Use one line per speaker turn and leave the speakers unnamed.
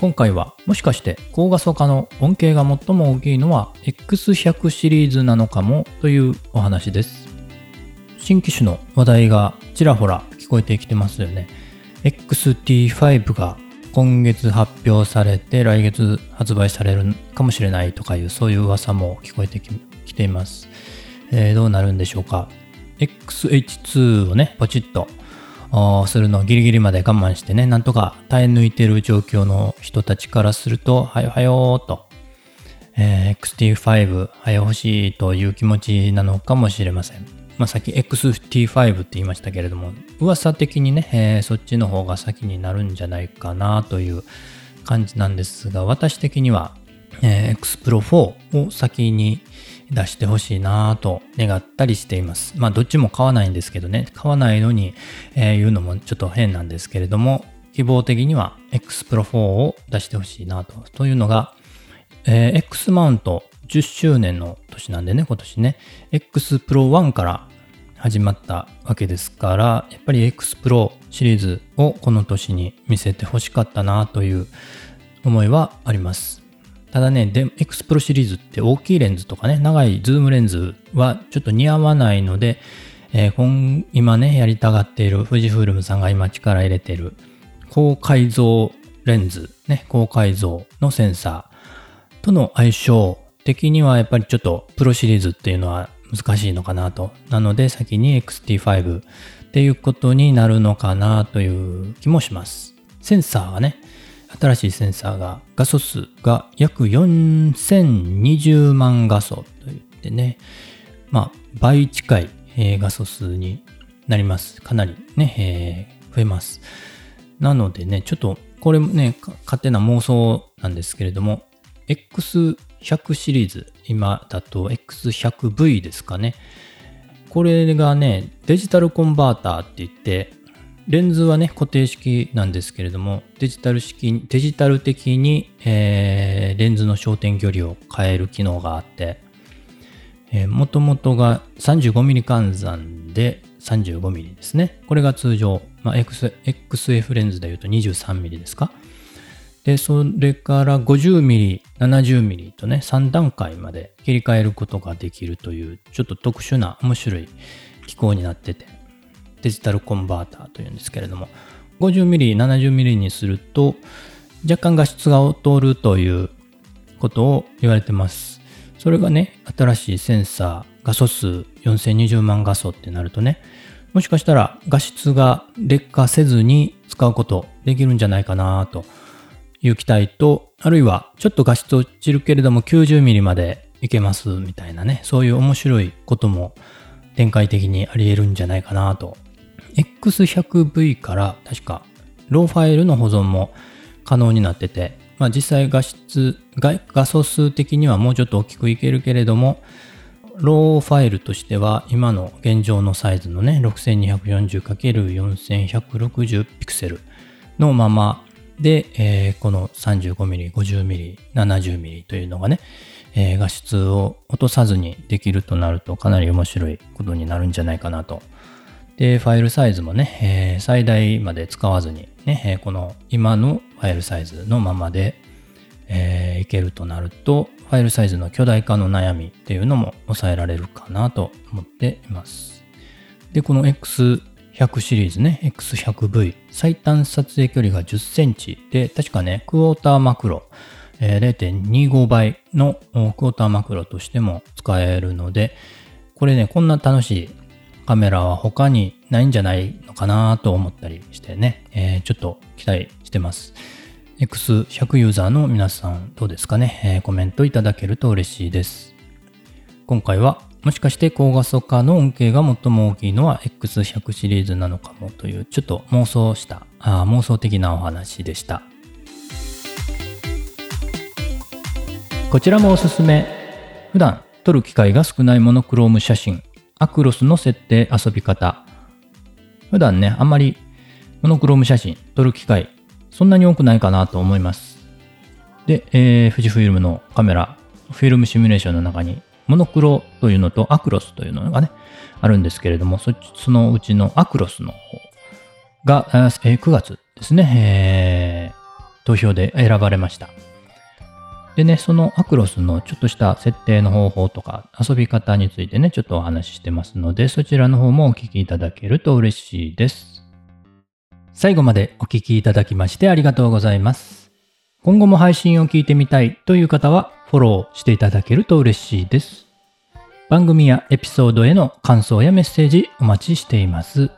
今回はもしかして高画素化の恩恵が最も大きいのは X100 シリーズなのかもというお話です。新機種の話題がちらほら聞こえてきてますよね。XT5 が今月発表されて来月発売されるかもしれないとかいうそういう噂も聞こえてきています、えー、どうなるんでしょうか。XH2 をねポチッとするのをギリギリまで我慢してね、なんとか耐え抜いてる状況の人たちからすると、はよはよーと、えー、XT5 はよ欲しいという気持ちなのかもしれません。まあ、さっき XT5 って言いましたけれども、噂的にね、えー、そっちの方が先になるんじゃないかなという感じなんですが、私的には、えー、X Pro 4を先に出してほしいなと願ったりしています。まあどっちも買わないんですけどね、買わないのに、えー、言うのもちょっと変なんですけれども、希望的には X Pro 4を出してほしいなと。というのが、えー、X マウント10周年の年なんでね、今年ね、X Pro 1から始まったわけですから、やっぱり X Pro シリーズをこの年に見せてほしかったなという思いはあります。ただね、で X Pro シリーズって大きいレンズとかね、長いズームレンズはちょっと似合わないので、えー、今ね、やりたがっている富士フイルムさんが今力入れている高解像レンズ、ね、高解像のセンサーとの相性的にはやっぱりちょっとプロシリーズっていうのは難しいのかなと。なので先に XT5 っていうことになるのかなという気もします。センサーはね、新しいセンサーが画素数が約4020万画素といってね、まあ倍近い、えー、画素数になります。かなりね、えー、増えます。なのでね、ちょっとこれもね、勝手な妄想なんですけれども、X100 シリーズ、今だと X100V ですかね。これがね、デジタルコンバーターって言って、レンズはね、固定式なんですけれども、デジタル式、デジタル的に、えー、レンズの焦点距離を変える機能があって、えー、元々が 35mm 換算で 35mm ですね。これが通常、まあ、X、XF レンズで言うと 23mm ですか。で、それから 50mm、70mm とね、3段階まで切り替えることができるという、ちょっと特殊な面白い機構になってて、デジタルコンバーターというんですけれども 50mm、70mm にすると若干画質が劣るということを言われてます。それがね、新しいセンサー、画素数4020万画素ってなるとね、もしかしたら画質が劣化せずに使うことできるんじゃないかなという期待と、あるいはちょっと画質落ちるけれども 90mm までいけますみたいなね、そういう面白いことも展開的にあり得るんじゃないかなと X100V から確かローファイルの保存も可能になってて、まあ、実際画質画、素数的にはもうちょっと大きくいけるけれども、ローファイルとしては今の現状のサイズのね、6240×4160 ピクセルのままで、えー、この 35mm、50mm、70mm というのがね、えー、画質を落とさずにできるとなるとかなり面白いことになるんじゃないかなとで、ファイルサイズもね、えー、最大まで使わずにね、え、この今のファイルサイズのままで、えー、いけるとなると、ファイルサイズの巨大化の悩みっていうのも抑えられるかなと思っています。で、この X100 シリーズね、X100V、最短撮影距離が10センチで、確かね、クォーターマクロ、え、0.25倍のクォーターマクロとしても使えるので、これね、こんな楽しいカメラは他にないんじゃないのかなと思ったりしてね、えー、ちょっと期待してます。X100 ユーザーの皆さんどうですかね、えー、コメントいただけると嬉しいです。今回はもしかして高画素化の恩恵が最も大きいのは X100 シリーズなのかもというちょっと妄想したあ妄想的なお話でした。こちらもおすすめ。普段撮る機会が少ないモノクローム写真アクロスの設定遊び方。普段ね、あんまりモノクローム写真撮る機会、そんなに多くないかなと思います。で、えー、富士フイルムのカメラ、フィルムシミュレーションの中に、モノクロというのとアクロスというのがね、あるんですけれども、そそのうちのアクロスの方が、えー、9月ですね、えー、投票で選ばれました。でね、そのアクロスのちょっとした設定の方法とか遊び方についてね、ちょっとお話ししてますので、そちらの方もお聞きいただけると嬉しいです。最後までお聞きいただきましてありがとうございます。今後も配信を聞いてみたいという方はフォローしていただけると嬉しいです。番組やエピソードへの感想やメッセージお待ちしています。